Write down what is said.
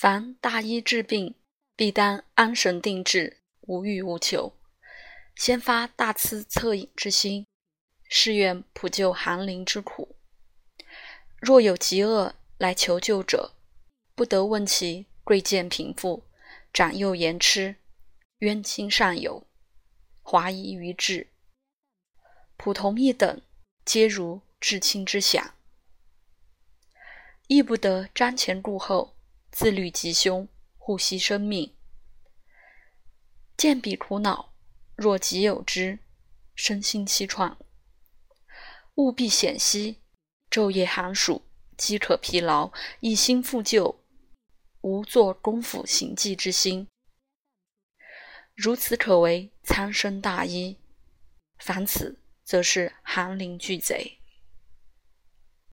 凡大医治病，必当安神定志，无欲无求，先发大慈恻隐之心，誓愿普救寒灵之苦。若有疾厄来求救者，不得问其贵贱贫富、长幼言痴、冤亲善友、华夷愚智，普同一等，皆如至亲之想。亦不得瞻前顾后，自律吉凶，护惜生命。见彼苦恼，若己有之，身心凄怆，务必险息，昼夜寒暑。饥渴疲劳，一心复救，无做功夫行迹之心。如此可为苍生大医；凡此，则是寒灵巨贼。